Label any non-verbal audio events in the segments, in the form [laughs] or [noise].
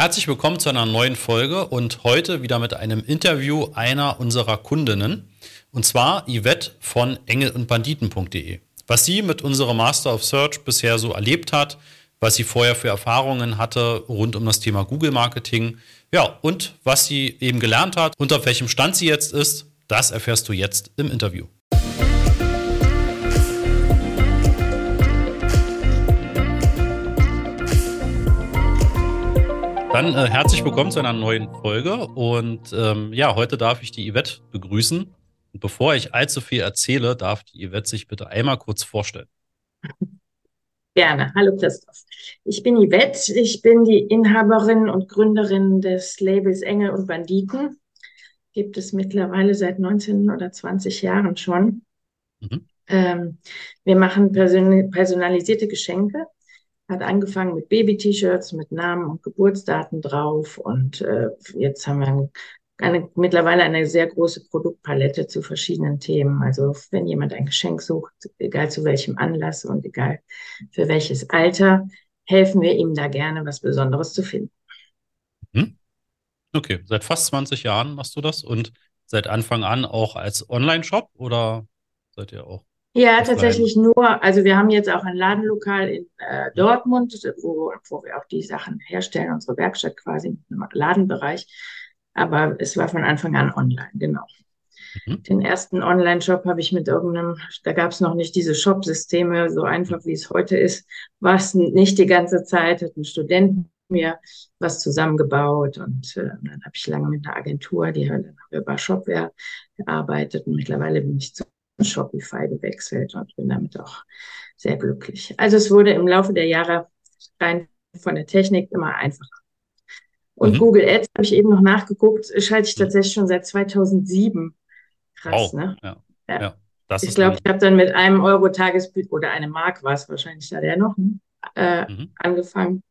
Herzlich willkommen zu einer neuen Folge und heute wieder mit einem Interview einer unserer Kundinnen. Und zwar Yvette von engel und banditen.de. Was sie mit unserer Master of Search bisher so erlebt hat, was sie vorher für Erfahrungen hatte rund um das Thema Google Marketing, ja, und was sie eben gelernt hat und auf welchem Stand sie jetzt ist, das erfährst du jetzt im Interview. Dann äh, herzlich willkommen zu einer neuen Folge. Und ähm, ja, heute darf ich die Yvette begrüßen. Und bevor ich allzu viel erzähle, darf die Yvette sich bitte einmal kurz vorstellen. Gerne. Hallo Christoph. Ich bin Yvette. Ich bin die Inhaberin und Gründerin des Labels Engel und Banditen. Gibt es mittlerweile seit 19 oder 20 Jahren schon. Mhm. Ähm, wir machen person personalisierte Geschenke hat angefangen mit Baby-T-Shirts mit Namen und Geburtsdaten drauf und äh, jetzt haben wir eine, mittlerweile eine sehr große Produktpalette zu verschiedenen Themen. Also wenn jemand ein Geschenk sucht, egal zu welchem Anlass und egal für welches Alter, helfen wir ihm da gerne, was Besonderes zu finden. Hm? Okay, seit fast 20 Jahren machst du das und seit Anfang an auch als Online-Shop oder seid ihr auch ja, tatsächlich nur. Also wir haben jetzt auch ein Ladenlokal in äh, Dortmund, wo, wo wir auch die Sachen herstellen, unsere Werkstatt quasi im Ladenbereich. Aber es war von Anfang an online, genau. Mhm. Den ersten Online-Shop habe ich mit irgendeinem, da gab es noch nicht diese Shop-Systeme, so einfach wie es heute ist, war es nicht die ganze Zeit, hat ein Student mir was zusammengebaut und äh, dann habe ich lange mit einer Agentur, die haben über Shopware gearbeitet und mittlerweile bin ich zu Shopify gewechselt und bin damit auch sehr glücklich. Also es wurde im Laufe der Jahre rein von der Technik immer einfacher. Und mhm. Google Ads habe ich eben noch nachgeguckt, schalte ich mhm. tatsächlich schon seit 2007. Krass, wow. ne? Ja. ja. ja ich glaube, ich habe dann mit einem Euro Tagesbudget oder eine Mark war es wahrscheinlich da der noch ne? äh, mhm. angefangen.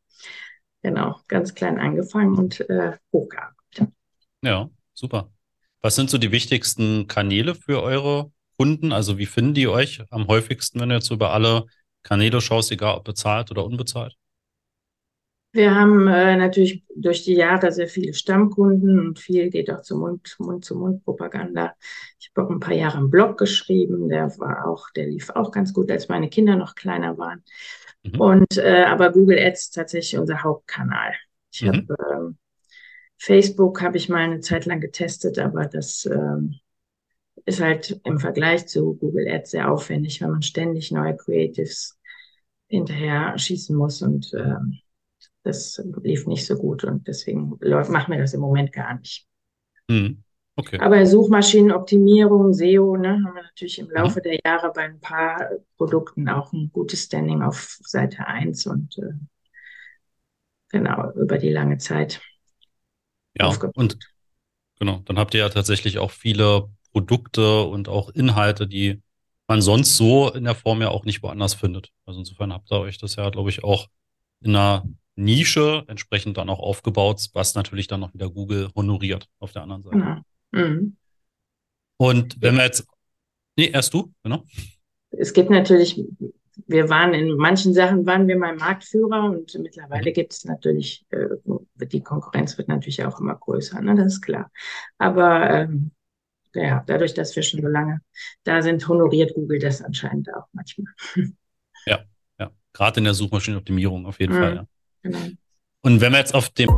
Genau, ganz klein angefangen und äh, hochgearbeitet. Ja, super. Was sind so die wichtigsten Kanäle für eure Kunden? Also wie finden die euch am häufigsten, wenn du jetzt über alle Kanäle schaust, egal ob bezahlt oder unbezahlt? Wir haben äh, natürlich durch die Jahre sehr viele Stammkunden und viel geht auch zu Mund, Mund zu Mund Propaganda. Ich habe auch ein paar Jahre einen Blog geschrieben, der war auch, der lief auch ganz gut, als meine Kinder noch kleiner waren. Mhm. Und äh, aber Google Ads tatsächlich unser Hauptkanal. Ich mhm. habe ähm, Facebook habe ich mal eine Zeit lang getestet, aber das ähm, ist halt im Vergleich zu Google Ads sehr aufwendig, wenn man ständig neue Creatives hinterher schießen muss und ähm, das lief nicht so gut und deswegen läuft, machen wir das im Moment gar nicht. Mhm. Okay. Aber Suchmaschinenoptimierung, SEO, ne, haben wir natürlich im Laufe mhm. der Jahre bei ein paar Produkten auch ein gutes Standing auf Seite 1 und äh, genau über die lange Zeit. Ja, aufgebaut. und genau, dann habt ihr ja tatsächlich auch viele Produkte und auch Inhalte, die man sonst so in der Form ja auch nicht woanders findet. Also insofern habt ihr euch das ja, glaube ich, auch in einer Nische entsprechend dann auch aufgebaut, was natürlich dann auch wieder Google honoriert auf der anderen Seite. Mhm. Und wenn wir jetzt, nee, erst du, genau. Es gibt natürlich, wir waren in manchen Sachen waren wir mal Marktführer und mittlerweile mhm. gibt es natürlich, äh, die Konkurrenz wird natürlich auch immer größer, ne, das ist klar. Aber ähm, ja, dadurch, dass wir schon so lange da sind, honoriert Google das anscheinend auch manchmal. Ja, ja. Gerade in der Suchmaschinenoptimierung auf jeden mhm, Fall. Ja. Genau. Und wenn wir jetzt auf dem.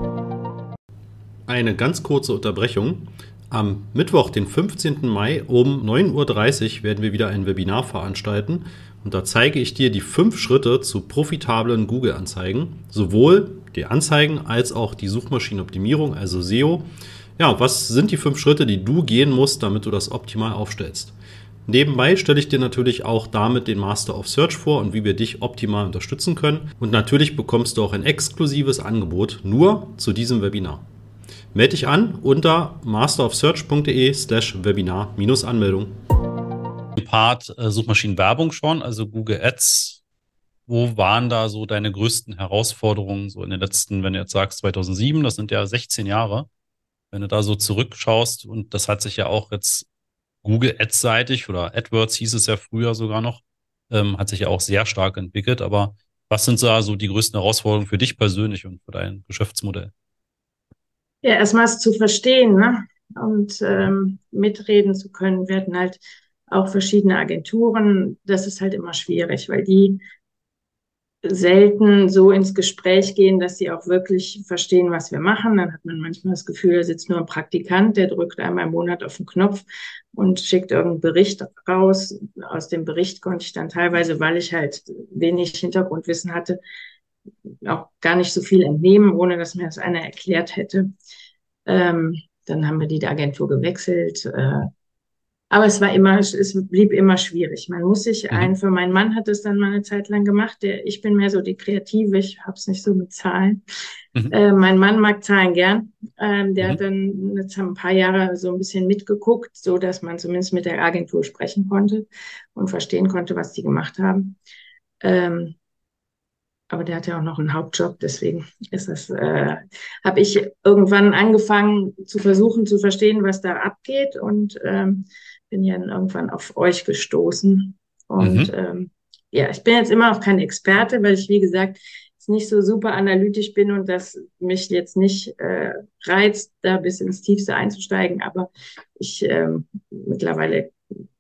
Eine ganz kurze Unterbrechung. Am Mittwoch, den 15. Mai um 9.30 Uhr werden wir wieder ein Webinar veranstalten und da zeige ich dir die fünf Schritte zu profitablen Google-Anzeigen, sowohl die Anzeigen als auch die Suchmaschinenoptimierung, also SEO. Ja, was sind die fünf Schritte, die du gehen musst, damit du das optimal aufstellst? Nebenbei stelle ich dir natürlich auch damit den Master of Search vor und wie wir dich optimal unterstützen können. Und natürlich bekommst du auch ein exklusives Angebot nur zu diesem Webinar. Melde dich an unter masterofsearch.de slash Webinar-Anmeldung. Part äh, Suchmaschinenwerbung schon, also Google Ads. Wo waren da so deine größten Herausforderungen so in den letzten, wenn du jetzt sagst 2007, das sind ja 16 Jahre. Wenn du da so zurückschaust, und das hat sich ja auch jetzt Google Ads-seitig oder AdWords hieß es ja früher sogar noch, ähm, hat sich ja auch sehr stark entwickelt. Aber was sind da so die größten Herausforderungen für dich persönlich und für dein Geschäftsmodell? Ja, erstmals zu verstehen ne? und ähm, mitreden zu können. Hatten halt auch verschiedene Agenturen. Das ist halt immer schwierig, weil die selten so ins Gespräch gehen, dass sie auch wirklich verstehen, was wir machen. Dann hat man manchmal das Gefühl, da sitzt nur ein Praktikant, der drückt einmal im Monat auf den Knopf und schickt irgendeinen Bericht raus. Aus dem Bericht konnte ich dann teilweise, weil ich halt wenig Hintergrundwissen hatte, auch gar nicht so viel entnehmen, ohne dass mir das einer erklärt hätte. Ähm, dann haben wir die Agentur gewechselt. Äh, aber es war immer, es blieb immer schwierig. Man muss sich mhm. ein, für meinen Mann hat es dann mal eine Zeit lang gemacht. Der, ich bin mehr so die Kreative, ich habe es nicht so mit Zahlen. Mhm. Äh, mein Mann mag Zahlen gern. Ähm, der mhm. hat dann jetzt ein paar Jahre so ein bisschen mitgeguckt, so dass man zumindest mit der Agentur sprechen konnte und verstehen konnte, was die gemacht haben. Ähm, aber der hat ja auch noch einen Hauptjob, deswegen ist das, äh, habe ich irgendwann angefangen zu versuchen zu verstehen, was da abgeht und ähm, bin ja dann irgendwann auf euch gestoßen. Und mhm. ähm, ja, ich bin jetzt immer noch kein Experte, weil ich, wie gesagt, nicht so super analytisch bin und das mich jetzt nicht äh, reizt, da bis ins Tiefste einzusteigen. Aber ich ähm, mittlerweile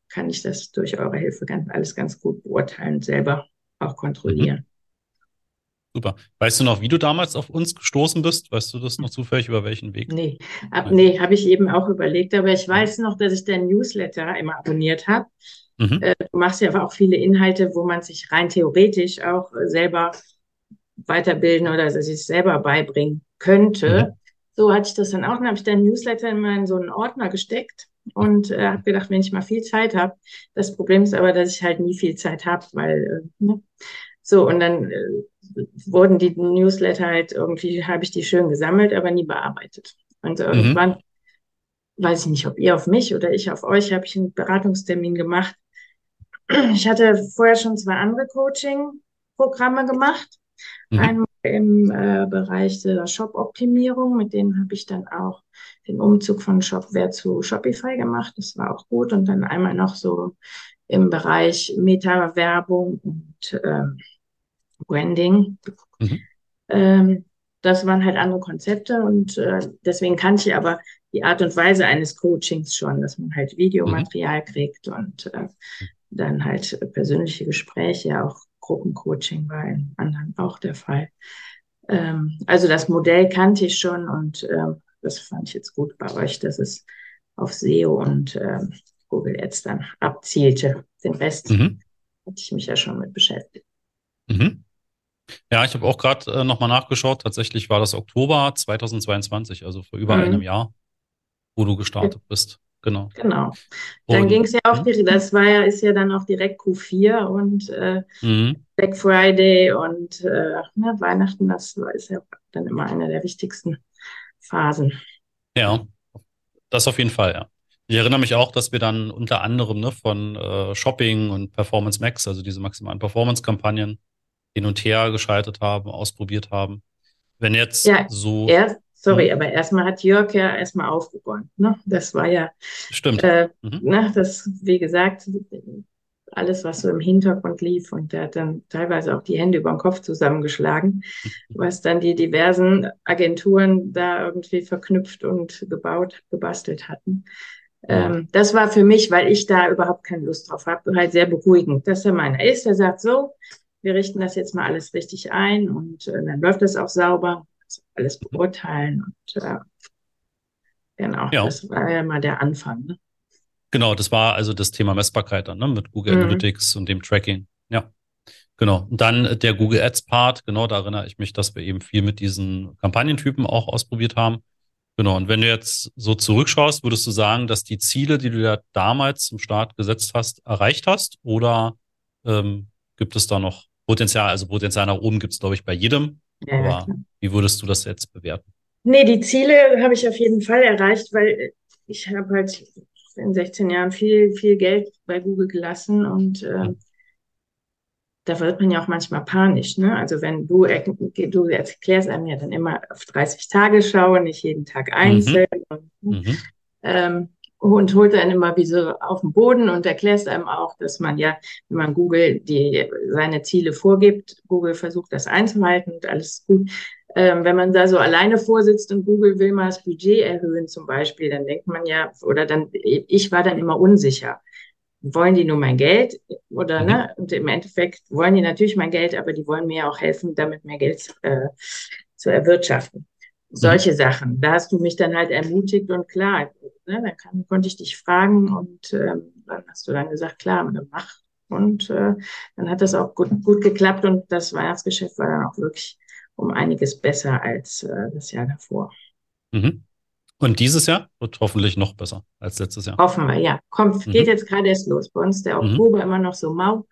kann ich das durch eure Hilfe ganz, alles ganz gut beurteilen und selber auch kontrollieren. Super. Weißt du noch, wie du damals auf uns gestoßen bist? Weißt du das noch zufällig über welchen Weg? Nee, ab, nee, habe ich eben auch überlegt. Aber ich weiß noch, dass ich deinen Newsletter immer abonniert habe. Mhm. Äh, du machst ja auch viele Inhalte, wo man sich rein theoretisch auch selber weiterbilden oder sich selber beibringen könnte. Mhm. So hatte ich das dann auch. Dann habe ich deinen Newsletter immer in so einen Ordner gesteckt und äh, habe gedacht, wenn ich mal viel Zeit habe. Das Problem ist aber, dass ich halt nie viel Zeit habe, weil äh, ne? so und dann äh, wurden die Newsletter halt irgendwie, habe ich die schön gesammelt, aber nie bearbeitet. Und mhm. irgendwann, weiß ich nicht, ob ihr auf mich oder ich auf euch, habe ich einen Beratungstermin gemacht. Ich hatte vorher schon zwei andere Coaching-Programme gemacht. Mhm. Einmal im äh, Bereich der Shop-Optimierung, mit denen habe ich dann auch den Umzug von Shopware zu Shopify gemacht. Das war auch gut. Und dann einmal noch so im Bereich Meta-Werbung und ähm, Branding. Mhm. Ähm, das waren halt andere Konzepte und äh, deswegen kannte ich aber die Art und Weise eines Coachings schon, dass man halt Videomaterial mhm. kriegt und äh, dann halt persönliche Gespräche, auch Gruppencoaching war in anderen auch der Fall. Ähm, also das Modell kannte ich schon und äh, das fand ich jetzt gut bei euch, dass es auf SEO und äh, Google Ads dann abzielte. Den Rest mhm. hatte ich mich ja schon mit beschäftigt. Mhm. Ja, ich habe auch gerade äh, nochmal nachgeschaut. Tatsächlich war das Oktober 2022, also vor über mhm. einem Jahr, wo du gestartet bist. Genau. Genau. Dann ging es ja auch, die, das war ja, ist ja dann auch direkt Q4 und äh, mhm. Black Friday und äh, ne, Weihnachten, das ist ja dann immer eine der wichtigsten Phasen. Ja, das auf jeden Fall, ja. Ich erinnere mich auch, dass wir dann unter anderem ne, von äh, Shopping und Performance Max, also diese maximalen Performance-Kampagnen, hin und her geschaltet haben, ausprobiert haben. Wenn jetzt ja, so. Erst, sorry, hm. aber erstmal hat Jörg ja erstmal aufgeräumt. Ne? Das war ja. Stimmt. Äh, mhm. ne, das, wie gesagt, alles, was so im Hintergrund lief und der hat dann teilweise auch die Hände über den Kopf zusammengeschlagen, was dann die diversen Agenturen da irgendwie verknüpft und gebaut, gebastelt hatten. Ähm, das war für mich, weil ich da überhaupt keine Lust drauf habe, halt sehr beruhigend, dass er meiner ist. Er sagt so, wir richten das jetzt mal alles richtig ein und äh, dann läuft das auch sauber, also alles beurteilen und äh, genau, ja. das war ja mal der Anfang. Ne? Genau, das war also das Thema Messbarkeit dann, ne, mit Google mhm. Analytics und dem Tracking. Ja. Genau. Und dann der Google Ads Part, genau, da erinnere ich mich, dass wir eben viel mit diesen Kampagnentypen auch ausprobiert haben. Genau. Und wenn du jetzt so zurückschaust, würdest du sagen, dass die Ziele, die du ja damals zum Start gesetzt hast, erreicht hast? Oder ähm, gibt es da noch Potenzial, also Potenzial nach oben gibt es, glaube ich, bei jedem. Ja, Aber klar. wie würdest du das jetzt bewerten? Nee, die Ziele habe ich auf jeden Fall erreicht, weil ich habe halt in 16 Jahren viel, viel Geld bei Google gelassen und äh, da wird man ja auch manchmal panisch. Ne? Also wenn du, du erklärst einem ja dann immer auf 30 Tage schauen, nicht jeden Tag einzeln. Mhm. Und, mhm. ähm, und holt dann immer wie so auf den Boden und erklärt einem auch, dass man ja, wenn man Google die, seine Ziele vorgibt, Google versucht das einzuhalten und alles gut. Ähm, wenn man da so alleine vorsitzt und Google will mal das Budget erhöhen zum Beispiel, dann denkt man ja, oder dann, ich war dann immer unsicher. Wollen die nur mein Geld oder mhm. ne? Und im Endeffekt wollen die natürlich mein Geld, aber die wollen mir auch helfen, damit mehr Geld äh, zu erwirtschaften. Solche mhm. Sachen. Da hast du mich dann halt ermutigt und klar, ne, dann kann, konnte ich dich fragen und ähm, dann hast du dann gesagt, klar, mach. Und äh, dann hat das auch gut, gut geklappt und das Weihnachtsgeschäft war dann auch wirklich um einiges besser als äh, das Jahr davor. Mhm. Und dieses Jahr wird hoffentlich noch besser als letztes Jahr. Hoffen wir, ja. Kommt, geht mhm. jetzt gerade erst los. Bei uns der mhm. Oktober mhm. immer noch so mau.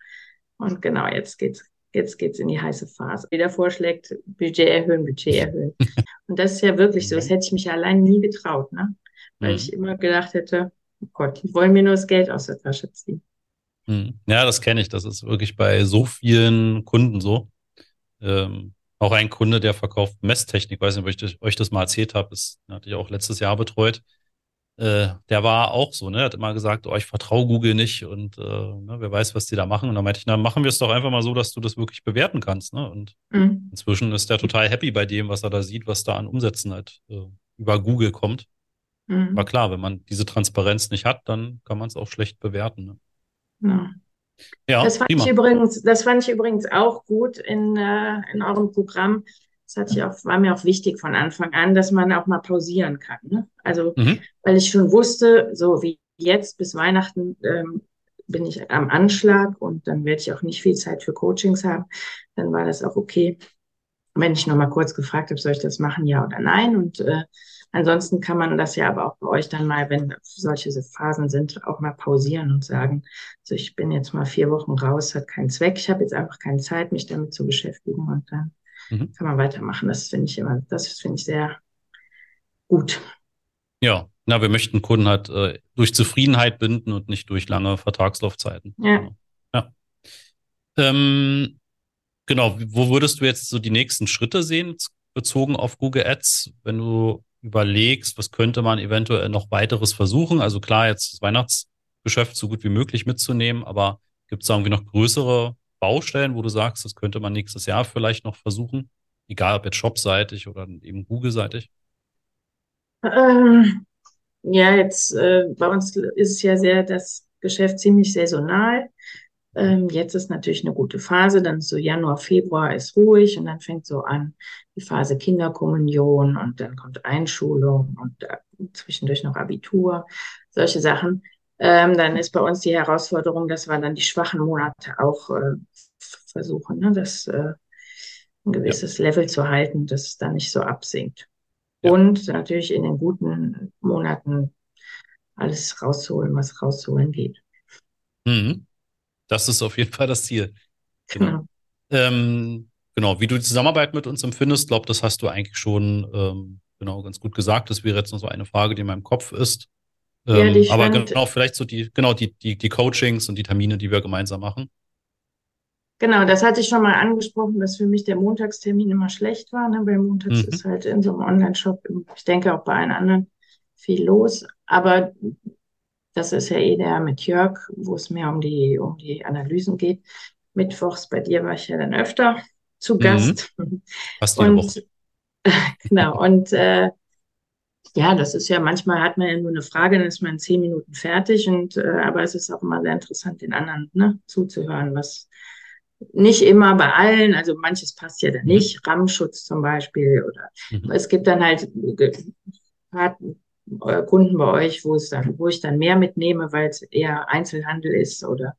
Und genau, jetzt geht's jetzt geht's in die heiße Phase. Jeder vorschlägt, Budget erhöhen, Budget [laughs] erhöhen. Und das ist ja wirklich so. Das hätte ich mich allein nie getraut, ne? Weil mhm. ich immer gedacht hätte, oh Gott, die wollen mir nur das Geld aus der Tasche ziehen. Mhm. Ja, das kenne ich. Das ist wirklich bei so vielen Kunden so. Ähm, auch ein Kunde, der verkauft Messtechnik, weiß nicht, ob ich euch das mal erzählt habe, das hatte ich auch letztes Jahr betreut äh, der war auch so, ne? Hat immer gesagt, oh, ich vertraue Google nicht und äh, ne, wer weiß, was die da machen. Und dann meinte ich, na, machen wir es doch einfach mal so, dass du das wirklich bewerten kannst. Ne? Und mhm. inzwischen ist der total happy bei dem, was er da sieht, was da an Umsätzen halt äh, über Google kommt. Mhm. Aber klar, wenn man diese Transparenz nicht hat, dann kann man es auch schlecht bewerten. Ne? Ja. Ja, das fand, ich übrigens, das fand ich übrigens auch gut in, äh, in eurem Programm, das hatte ich auch, war mir auch wichtig von Anfang an, dass man auch mal pausieren kann. Ne? Also, mhm. weil ich schon wusste, so wie jetzt bis Weihnachten ähm, bin ich am Anschlag und dann werde ich auch nicht viel Zeit für Coachings haben. Dann war das auch okay, wenn ich noch mal kurz gefragt habe, soll ich das machen, ja oder nein? Und äh, ansonsten kann man das ja aber auch bei euch dann mal, wenn solche Phasen sind, auch mal pausieren und sagen, so ich bin jetzt mal vier Wochen raus, hat keinen Zweck, ich habe jetzt einfach keine Zeit, mich damit zu beschäftigen und dann mhm. kann man weitermachen. Das finde ich immer, das finde ich sehr gut. Ja, na, wir möchten Kunden halt äh, durch Zufriedenheit binden und nicht durch lange Vertragslaufzeiten. Ja. Genau. ja. Ähm, genau, wo würdest du jetzt so die nächsten Schritte sehen, bezogen auf Google Ads, wenn du überlegst, was könnte man eventuell noch weiteres versuchen? Also klar, jetzt das Weihnachtsgeschäft so gut wie möglich mitzunehmen, aber gibt es da irgendwie noch größere Baustellen, wo du sagst, das könnte man nächstes Jahr vielleicht noch versuchen? Egal ob jetzt shopseitig oder eben Google-seitig? Ähm, ja, jetzt äh, bei uns ist ja sehr das Geschäft ziemlich saisonal. Ähm, jetzt ist natürlich eine gute Phase, dann so Januar, Februar ist ruhig und dann fängt so an die Phase Kinderkommunion und dann kommt Einschulung und äh, zwischendurch noch Abitur, solche Sachen. Ähm, dann ist bei uns die Herausforderung, dass wir dann die schwachen Monate auch äh, versuchen, ne, das äh, ein gewisses ja. Level zu halten, dass es dann nicht so absinkt. Ja. Und natürlich in den guten Monaten alles rauszuholen, was rauszuholen geht. Mhm. Das ist auf jeden Fall das Ziel. Genau. genau. Ähm, genau, wie du die Zusammenarbeit mit uns empfindest, glaube das hast du eigentlich schon ähm, genau ganz gut gesagt. Das wäre jetzt noch so eine Frage, die in meinem Kopf ist. Ähm, ja, aber genau, vielleicht so die, genau, die, die, die Coachings und die Termine, die wir gemeinsam machen. Genau, das hatte ich schon mal angesprochen, dass für mich der Montagstermin immer schlecht war, ne? weil montags mhm. ist halt in so einem Online-Shop, ich denke auch bei allen anderen, viel los. Aber das ist ja eh der mit Jörg, wo es mehr um die, um die Analysen geht. Mittwochs bei dir war ich ja dann öfter zu mhm. Gast. Mhm. Fast jede und, Woche. [laughs] genau, und äh, ja, das ist ja manchmal hat man ja nur eine Frage, dann ist man in zehn Minuten fertig und äh, aber es ist auch immer sehr interessant, den anderen ne, zuzuhören, was nicht immer bei allen, also manches passt ja dann mhm. nicht, mhm. RAM-Schutz zum Beispiel oder mhm. es gibt dann halt äh, Kunden bei euch, wo es dann, wo ich dann mehr mitnehme, weil es eher Einzelhandel ist oder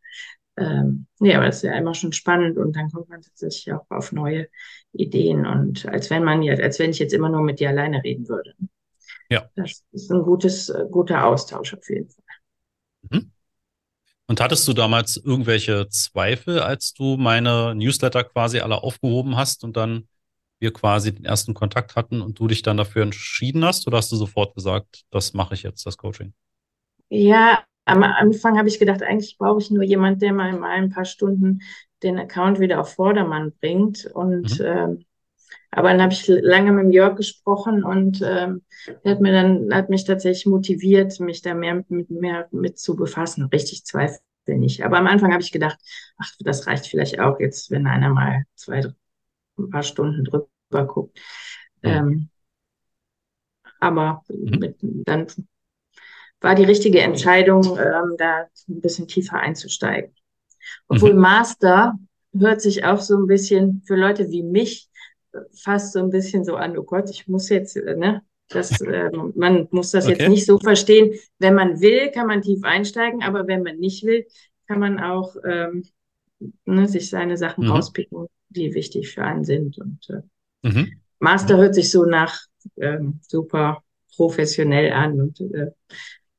ähm, nee, aber das ist ja immer schon spannend und dann kommt man tatsächlich auch auf neue Ideen und als wenn man jetzt, als wenn ich jetzt immer nur mit dir alleine reden würde. Ja. Das ist ein gutes, äh, guter Austausch auf jeden Fall. Mhm. Und hattest du damals irgendwelche Zweifel, als du meine Newsletter quasi alle aufgehoben hast und dann wir quasi den ersten Kontakt hatten und du dich dann dafür entschieden hast? Oder hast du sofort gesagt, das mache ich jetzt, das Coaching? Ja, am Anfang habe ich gedacht, eigentlich brauche ich nur jemand, der mal in ein paar Stunden den Account wieder auf Vordermann bringt. Und mhm. ähm, Aber dann habe ich lange mit Jörg gesprochen und ähm, hat mir dann, hat mich tatsächlich motiviert, mich da mehr mit, mehr mit zu befassen. Richtig zweifel nicht. Aber am Anfang habe ich gedacht, ach, das reicht vielleicht auch jetzt, wenn einer mal zwei, ein paar Stunden drüber guckt. Ähm, aber mhm. mit, dann war die richtige Entscheidung, ähm, da ein bisschen tiefer einzusteigen. Obwohl mhm. Master hört sich auch so ein bisschen für Leute wie mich fast so ein bisschen so an, oh Gott, ich muss jetzt, äh, ne, das, [laughs] äh, man muss das okay. jetzt nicht so verstehen. Wenn man will, kann man tief einsteigen, aber wenn man nicht will, kann man auch ähm, ne, sich seine Sachen mhm. rauspicken, die wichtig für einen sind. Und äh, mhm. Master hört sich so nach ähm, super professionell an und äh,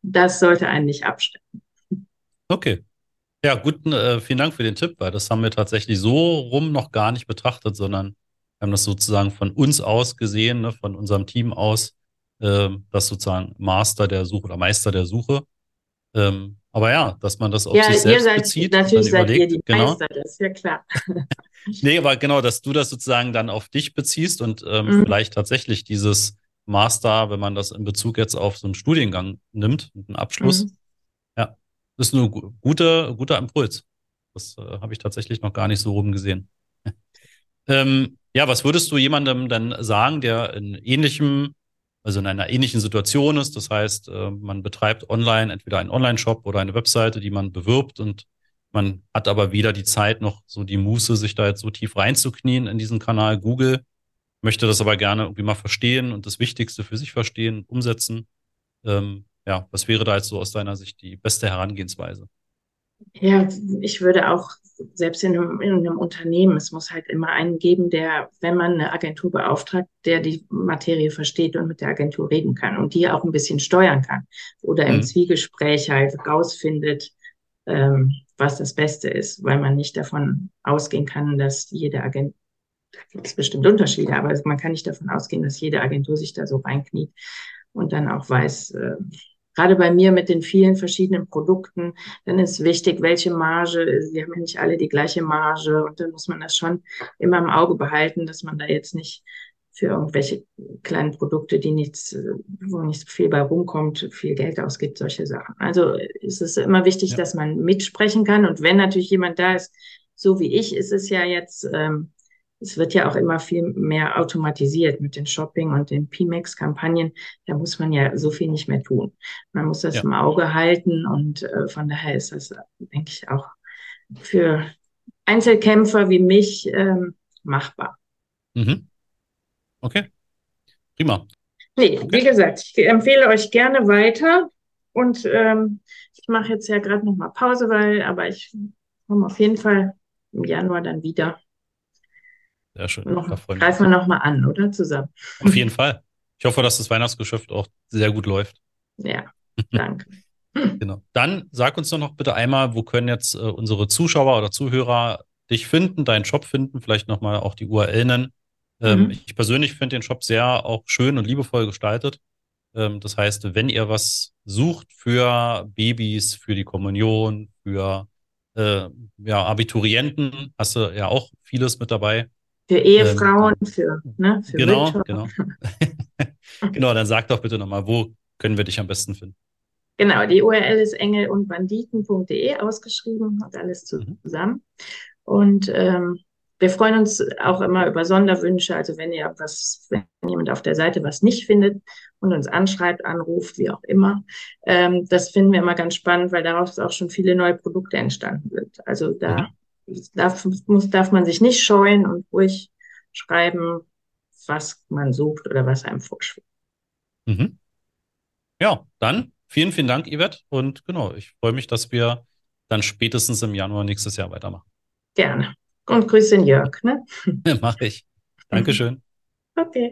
das sollte einen nicht abschrecken. Okay. Ja, gut, äh, vielen Dank für den Tipp, weil das haben wir tatsächlich so rum noch gar nicht betrachtet, sondern wir haben das sozusagen von uns aus gesehen, ne, von unserem Team aus, äh, das sozusagen Master der Suche oder Meister der Suche. Ähm, aber ja, dass man das auf ja, sich selbst seid, bezieht. Natürlich seid überlegt, ihr die genau. Meister, das ist ja klar. [laughs] nee, aber genau, dass du das sozusagen dann auf dich beziehst und ähm, mhm. vielleicht tatsächlich dieses Master, wenn man das in Bezug jetzt auf so einen Studiengang nimmt, einen Abschluss, mhm. ja, ist ein guter, guter Impuls. Das äh, habe ich tatsächlich noch gar nicht so rum gesehen. [laughs] ähm, ja, was würdest du jemandem dann sagen, der in ähnlichem, also in einer ähnlichen Situation ist? Das heißt, äh, man betreibt online entweder einen Online-Shop oder eine Webseite, die man bewirbt und man hat aber weder die Zeit noch so die Muße, sich da jetzt so tief reinzuknien in diesen Kanal Google möchte das aber gerne irgendwie mal verstehen und das Wichtigste für sich verstehen, umsetzen. Ähm, ja, was wäre da jetzt so aus deiner Sicht die beste Herangehensweise? Ja, ich würde auch selbst in einem, in einem, Unternehmen, es muss halt immer einen geben, der, wenn man eine Agentur beauftragt, der die Materie versteht und mit der Agentur reden kann und die auch ein bisschen steuern kann oder im mhm. Zwiegespräch halt rausfindet, ähm, was das Beste ist, weil man nicht davon ausgehen kann, dass jede Agentur gibt es bestimmt Unterschiede, aber man kann nicht davon ausgehen, dass jede Agentur sich da so reinkniet und dann auch weiß, äh, gerade bei mir mit den vielen verschiedenen Produkten, dann ist wichtig, welche Marge, sie haben ja nicht alle die gleiche Marge und dann muss man das schon immer im Auge behalten, dass man da jetzt nicht für irgendwelche kleinen Produkte, die nichts, wo nicht viel bei rumkommt, viel Geld ausgibt, solche Sachen. Also ist es immer wichtig, ja. dass man mitsprechen kann und wenn natürlich jemand da ist, so wie ich, ist es ja jetzt ähm, es wird ja auch immer viel mehr automatisiert mit den Shopping- und den PMAX-Kampagnen. Da muss man ja so viel nicht mehr tun. Man muss das ja. im Auge halten und äh, von daher ist das, denke ich, auch für Einzelkämpfer wie mich ähm, machbar. Mhm. Okay, prima. Nee, okay. wie gesagt, ich empfehle euch gerne weiter und ähm, ich mache jetzt ja gerade noch mal Pause, weil, aber ich komme auf jeden Fall im Januar dann wieder sehr schön. Noch, greifen wir nochmal an, oder? Zusammen. Auf jeden Fall. Ich hoffe, dass das Weihnachtsgeschäft auch sehr gut läuft. Ja, [laughs] danke. genau. Dann sag uns doch noch bitte einmal, wo können jetzt äh, unsere Zuschauer oder Zuhörer dich finden, deinen Shop finden, vielleicht nochmal auch die URL nennen. Ähm, mhm. Ich persönlich finde den Shop sehr auch schön und liebevoll gestaltet. Ähm, das heißt, wenn ihr was sucht für Babys, für die Kommunion, für äh, ja, Abiturienten, hast du ja auch vieles mit dabei. Für Ehefrauen, ähm, für, ne, für Genau, Mütter. genau. [laughs] genau, dann sag doch bitte nochmal, wo können wir dich am besten finden? Genau, die URL ist engelundbanditen.de ausgeschrieben und alles mhm. zusammen. Mhm. Und ähm, wir freuen uns auch immer über Sonderwünsche. Also wenn ihr was, wenn jemand auf der Seite was nicht findet und uns anschreibt, anruft, wie auch immer, ähm, das finden wir immer ganz spannend, weil daraus auch schon viele neue Produkte entstanden sind. Also da darf, muss, darf man sich nicht scheuen und ruhig schreiben, was man sucht oder was einem vorschwebt. Mhm. Ja, dann vielen, vielen Dank, Yvette. Und genau, ich freue mich, dass wir dann spätestens im Januar nächstes Jahr weitermachen. Gerne. Und grüße den Jörg. Ne? [laughs] Mache ich. Dankeschön. Okay.